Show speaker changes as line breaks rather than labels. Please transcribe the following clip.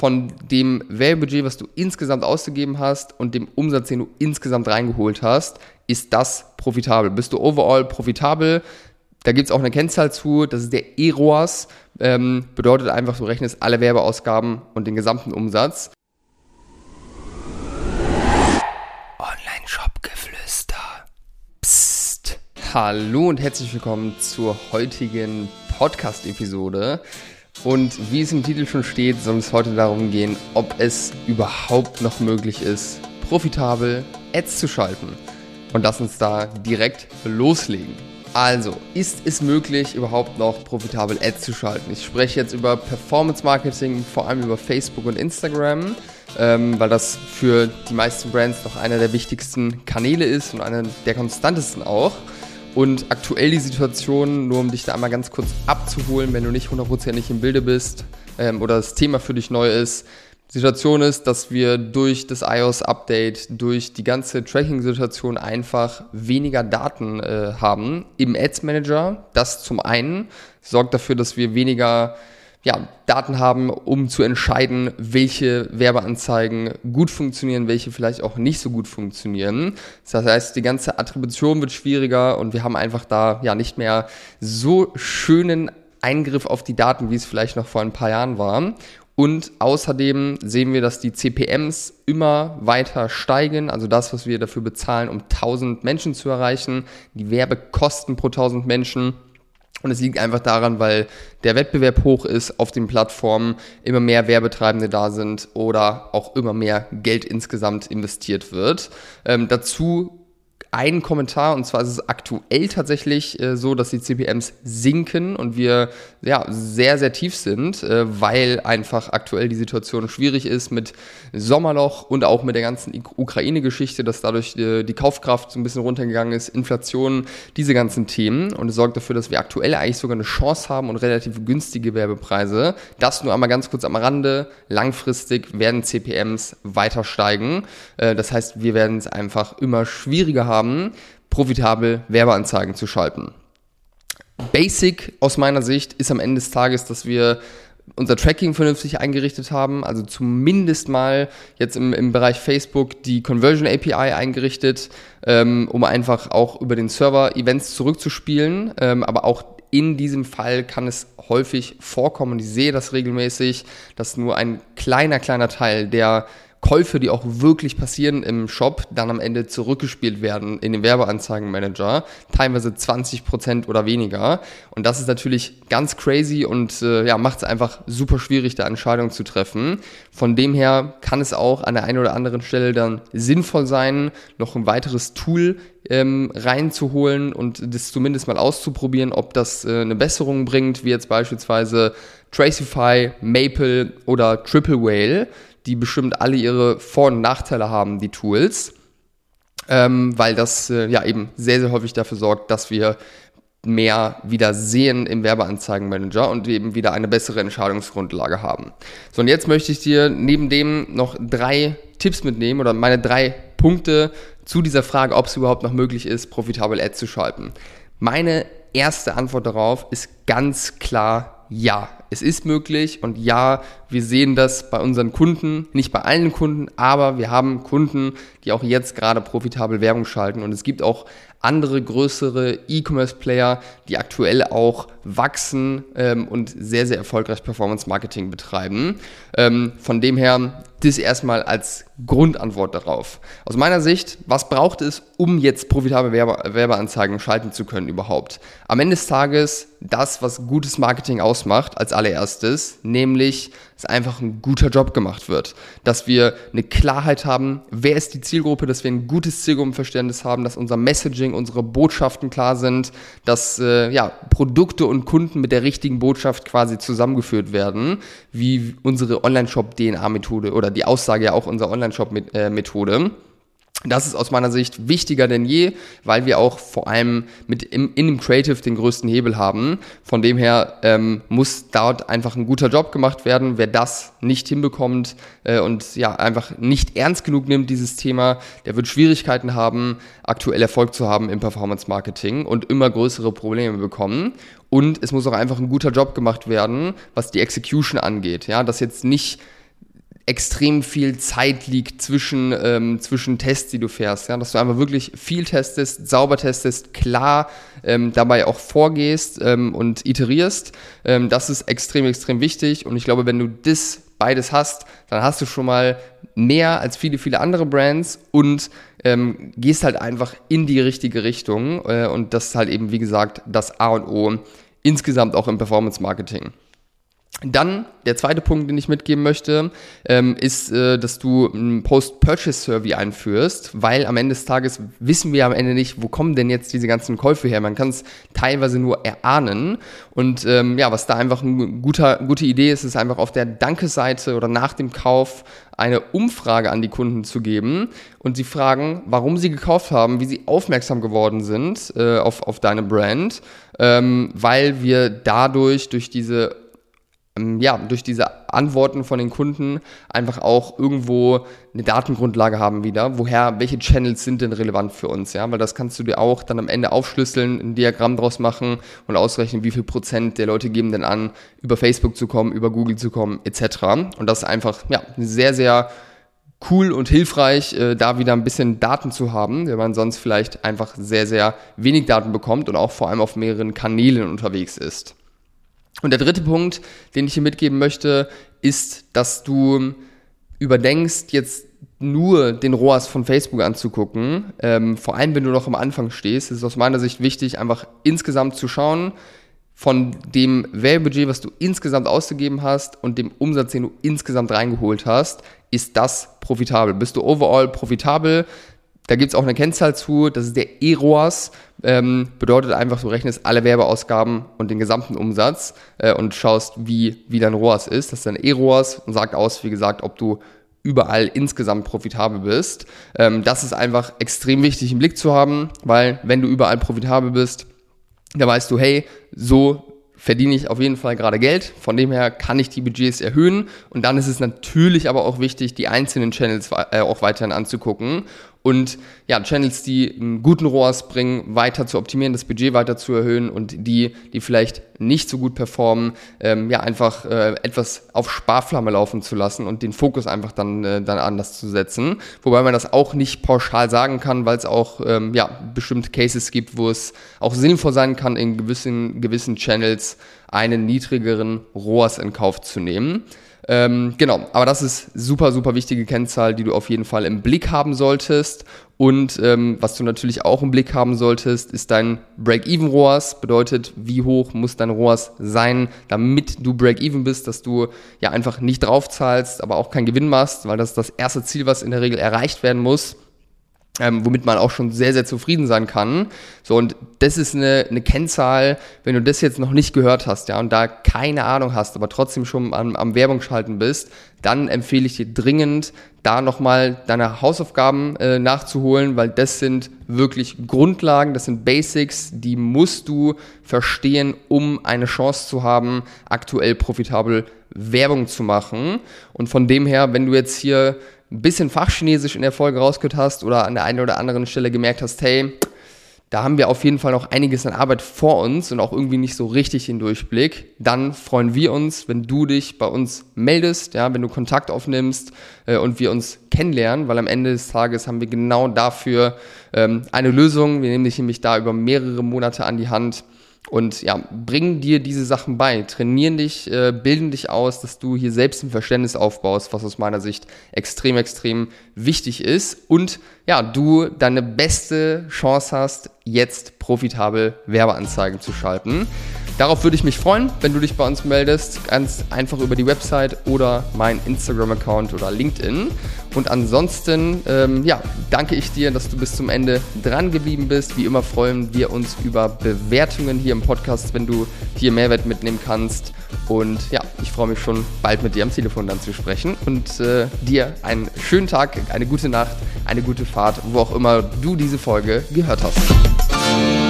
von dem Werbebudget, was du insgesamt ausgegeben hast und dem Umsatz, den du insgesamt reingeholt hast, ist das profitabel. Bist du overall profitabel? Da gibt es auch eine Kennzahl zu, das ist der EROAS, ähm, bedeutet einfach, du rechnest alle Werbeausgaben und den gesamten Umsatz. Online-Shop-Geflüster. Psst. Hallo und herzlich willkommen zur heutigen Podcast-Episode. Und wie es im Titel schon steht, soll es heute darum gehen, ob es überhaupt noch möglich ist, profitabel Ads zu schalten. Und lass uns da direkt loslegen. Also, ist es möglich, überhaupt noch profitabel Ads zu schalten? Ich spreche jetzt über Performance Marketing, vor allem über Facebook und Instagram, ähm, weil das für die meisten Brands doch einer der wichtigsten Kanäle ist und einer der konstantesten auch. Und aktuell die Situation, nur um dich da einmal ganz kurz abzuholen, wenn du nicht hundertprozentig im Bilde bist ähm, oder das Thema für dich neu ist. Die Situation ist, dass wir durch das iOS-Update, durch die ganze Tracking-Situation einfach weniger Daten äh, haben im Ads Manager. Das zum einen sorgt dafür, dass wir weniger ja, Daten haben, um zu entscheiden, welche Werbeanzeigen gut funktionieren, welche vielleicht auch nicht so gut funktionieren. Das heißt, die ganze Attribution wird schwieriger und wir haben einfach da ja nicht mehr so schönen Eingriff auf die Daten, wie es vielleicht noch vor ein paar Jahren war. Und außerdem sehen wir, dass die CPMs immer weiter steigen, also das, was wir dafür bezahlen, um 1000 Menschen zu erreichen, die Werbekosten pro 1000 Menschen und es liegt einfach daran, weil der Wettbewerb hoch ist auf den Plattformen, immer mehr Werbetreibende da sind oder auch immer mehr Geld insgesamt investiert wird. Ähm, dazu einen Kommentar und zwar ist es aktuell tatsächlich äh, so, dass die CPMs sinken und wir ja sehr, sehr tief sind, äh, weil einfach aktuell die Situation schwierig ist mit Sommerloch und auch mit der ganzen Ukraine-Geschichte, dass dadurch äh, die Kaufkraft so ein bisschen runtergegangen ist, Inflation, diese ganzen Themen und es sorgt dafür, dass wir aktuell eigentlich sogar eine Chance haben und relativ günstige Werbepreise. Das nur einmal ganz kurz am Rande. Langfristig werden CPMs weiter steigen. Äh, das heißt, wir werden es einfach immer schwieriger haben, haben, profitabel Werbeanzeigen zu schalten. Basic aus meiner Sicht ist am Ende des Tages, dass wir unser Tracking vernünftig eingerichtet haben, also zumindest mal jetzt im, im Bereich Facebook die Conversion API eingerichtet, ähm, um einfach auch über den Server Events zurückzuspielen, ähm, aber auch in diesem Fall kann es häufig vorkommen, und ich sehe das regelmäßig, dass nur ein kleiner, kleiner Teil der Käufe, die auch wirklich passieren im Shop, dann am Ende zurückgespielt werden in den Werbeanzeigenmanager, teilweise 20% oder weniger. Und das ist natürlich ganz crazy und äh, ja, macht es einfach super schwierig, da Entscheidungen zu treffen. Von dem her kann es auch an der einen oder anderen Stelle dann sinnvoll sein, noch ein weiteres Tool ähm, reinzuholen und das zumindest mal auszuprobieren, ob das äh, eine Besserung bringt, wie jetzt beispielsweise Tracify, Maple oder Triple Whale die bestimmt alle ihre Vor- und Nachteile haben, die Tools, ähm, weil das äh, ja eben sehr, sehr häufig dafür sorgt, dass wir mehr wieder sehen im Werbeanzeigenmanager und eben wieder eine bessere Entscheidungsgrundlage haben. So, und jetzt möchte ich dir neben dem noch drei Tipps mitnehmen oder meine drei Punkte zu dieser Frage, ob es überhaupt noch möglich ist, profitabel Ads zu schalten. Meine erste Antwort darauf ist ganz klar ja es ist möglich und ja, wir sehen das bei unseren Kunden, nicht bei allen Kunden, aber wir haben Kunden, die auch jetzt gerade profitabel Werbung schalten und es gibt auch andere größere E-Commerce-Player, die aktuell auch wachsen ähm, und sehr, sehr erfolgreich Performance-Marketing betreiben. Ähm, von dem her, das erstmal als Grundantwort darauf. Aus meiner Sicht, was braucht es, um jetzt profitable Werbe Werbeanzeigen schalten zu können überhaupt? Am Ende des Tages das, was gutes Marketing ausmacht, als allererstes, nämlich dass einfach ein guter Job gemacht wird. Dass wir eine Klarheit haben, wer ist die Zielgruppe, dass wir ein gutes Zielgruppenverständnis haben, dass unser Messaging, unsere Botschaften klar sind, dass äh, ja, Produkte und Kunden mit der richtigen Botschaft quasi zusammengeführt werden, wie unsere Online-Shop-DNA-Methode oder die Aussage ja auch unserer Online-Shop-Methode. Das ist aus meiner Sicht wichtiger denn je, weil wir auch vor allem mit im, in dem Creative den größten Hebel haben. Von dem her ähm, muss dort einfach ein guter Job gemacht werden. Wer das nicht hinbekommt äh, und ja einfach nicht ernst genug nimmt, dieses Thema, der wird Schwierigkeiten haben, aktuell Erfolg zu haben im Performance Marketing und immer größere Probleme bekommen. Und es muss auch einfach ein guter Job gemacht werden, was die Execution angeht. Ja, dass jetzt nicht extrem viel Zeit liegt zwischen, ähm, zwischen Tests, die du fährst. Ja? Dass du einfach wirklich viel testest, sauber testest, klar ähm, dabei auch vorgehst ähm, und iterierst. Ähm, das ist extrem, extrem wichtig. Und ich glaube, wenn du das beides hast, dann hast du schon mal mehr als viele, viele andere Brands und ähm, gehst halt einfach in die richtige Richtung. Äh, und das ist halt eben, wie gesagt, das A und O insgesamt auch im Performance Marketing. Dann der zweite Punkt, den ich mitgeben möchte, ähm, ist, äh, dass du ein Post-Purchase-Survey einführst, weil am Ende des Tages wissen wir am Ende nicht, wo kommen denn jetzt diese ganzen Käufe her. Man kann es teilweise nur erahnen. Und ähm, ja, was da einfach eine gute Idee ist, ist einfach auf der Danke-Seite oder nach dem Kauf eine Umfrage an die Kunden zu geben und sie fragen, warum sie gekauft haben, wie sie aufmerksam geworden sind äh, auf, auf deine Brand, ähm, weil wir dadurch durch diese ja, durch diese Antworten von den Kunden einfach auch irgendwo eine Datengrundlage haben wieder, woher, welche Channels sind denn relevant für uns, ja, weil das kannst du dir auch dann am Ende aufschlüsseln, ein Diagramm draus machen und ausrechnen, wie viel Prozent der Leute geben denn an, über Facebook zu kommen, über Google zu kommen, etc. Und das ist einfach, ja, sehr, sehr cool und hilfreich, äh, da wieder ein bisschen Daten zu haben, wenn man sonst vielleicht einfach sehr, sehr wenig Daten bekommt und auch vor allem auf mehreren Kanälen unterwegs ist. Und der dritte Punkt, den ich hier mitgeben möchte, ist, dass du überdenkst, jetzt nur den ROAS von Facebook anzugucken. Ähm, vor allem, wenn du noch am Anfang stehst, ist es aus meiner Sicht wichtig, einfach insgesamt zu schauen, von dem Werbebudget, was du insgesamt ausgegeben hast und dem Umsatz, den du insgesamt reingeholt hast, ist das profitabel. Bist du overall profitabel? Da gibt es auch eine Kennzahl zu, das ist der EROAS, ähm, bedeutet einfach, du rechnest alle Werbeausgaben und den gesamten Umsatz äh, und schaust, wie, wie dein ROAS ist. Das ist dein EROAS und sagt aus, wie gesagt, ob du überall insgesamt profitabel bist. Ähm, das ist einfach extrem wichtig im Blick zu haben, weil wenn du überall profitabel bist, dann weißt du, hey, so verdiene ich auf jeden Fall gerade Geld. Von dem her kann ich die Budgets erhöhen. Und dann ist es natürlich aber auch wichtig, die einzelnen Channels äh, auch weiterhin anzugucken und ja, Channels, die einen guten ROAS bringen, weiter zu optimieren, das Budget weiter zu erhöhen und die, die vielleicht nicht so gut performen, ähm, ja, einfach äh, etwas auf Sparflamme laufen zu lassen und den Fokus einfach dann, äh, dann anders zu setzen. Wobei man das auch nicht pauschal sagen kann, weil es auch ähm, ja, bestimmte Cases gibt, wo es auch sinnvoll sein kann, in gewissen, gewissen Channels einen niedrigeren ROAS in Kauf zu nehmen. Ähm, genau, aber das ist super, super wichtige Kennzahl, die du auf jeden Fall im Blick haben solltest. Und ähm, was du natürlich auch im Blick haben solltest, ist dein Break-Even-ROAS. Bedeutet, wie hoch muss dein ROAS sein, damit du Break-Even bist, dass du ja einfach nicht draufzahlst, aber auch keinen Gewinn machst, weil das ist das erste Ziel, was in der Regel erreicht werden muss ähm, womit man auch schon sehr, sehr zufrieden sein kann. So, und das ist eine, eine Kennzahl, wenn du das jetzt noch nicht gehört hast, ja, und da keine Ahnung hast, aber trotzdem schon am, am Werbung schalten bist, dann empfehle ich dir dringend, da nochmal deine Hausaufgaben äh, nachzuholen, weil das sind wirklich Grundlagen, das sind Basics, die musst du verstehen, um eine Chance zu haben, aktuell profitabel Werbung zu machen. Und von dem her, wenn du jetzt hier ein bisschen Fachchinesisch in der Folge rausgehört hast oder an der einen oder anderen Stelle gemerkt hast, hey, da haben wir auf jeden Fall noch einiges an Arbeit vor uns und auch irgendwie nicht so richtig den Durchblick, dann freuen wir uns, wenn du dich bei uns meldest, ja, wenn du Kontakt aufnimmst äh, und wir uns kennenlernen, weil am Ende des Tages haben wir genau dafür ähm, eine Lösung. Wir nehmen dich nämlich da über mehrere Monate an die Hand und ja, bringen dir diese Sachen bei, trainieren dich, äh, bilden dich aus, dass du hier selbst ein Verständnis aufbaust, was aus meiner Sicht extrem, extrem wichtig ist und ja, du deine beste Chance hast, jetzt profitabel Werbeanzeigen zu schalten. Darauf würde ich mich freuen, wenn du dich bei uns meldest. Ganz einfach über die Website oder mein Instagram-Account oder LinkedIn. Und ansonsten, ähm, ja, danke ich dir, dass du bis zum Ende dran geblieben bist. Wie immer freuen wir uns über Bewertungen hier im Podcast, wenn du hier Mehrwert mitnehmen kannst. Und ja, ich freue mich schon bald mit dir am Telefon dann zu sprechen und äh, dir einen schönen Tag, eine gute Nacht, eine gute Fahrt, wo auch immer du diese Folge gehört hast.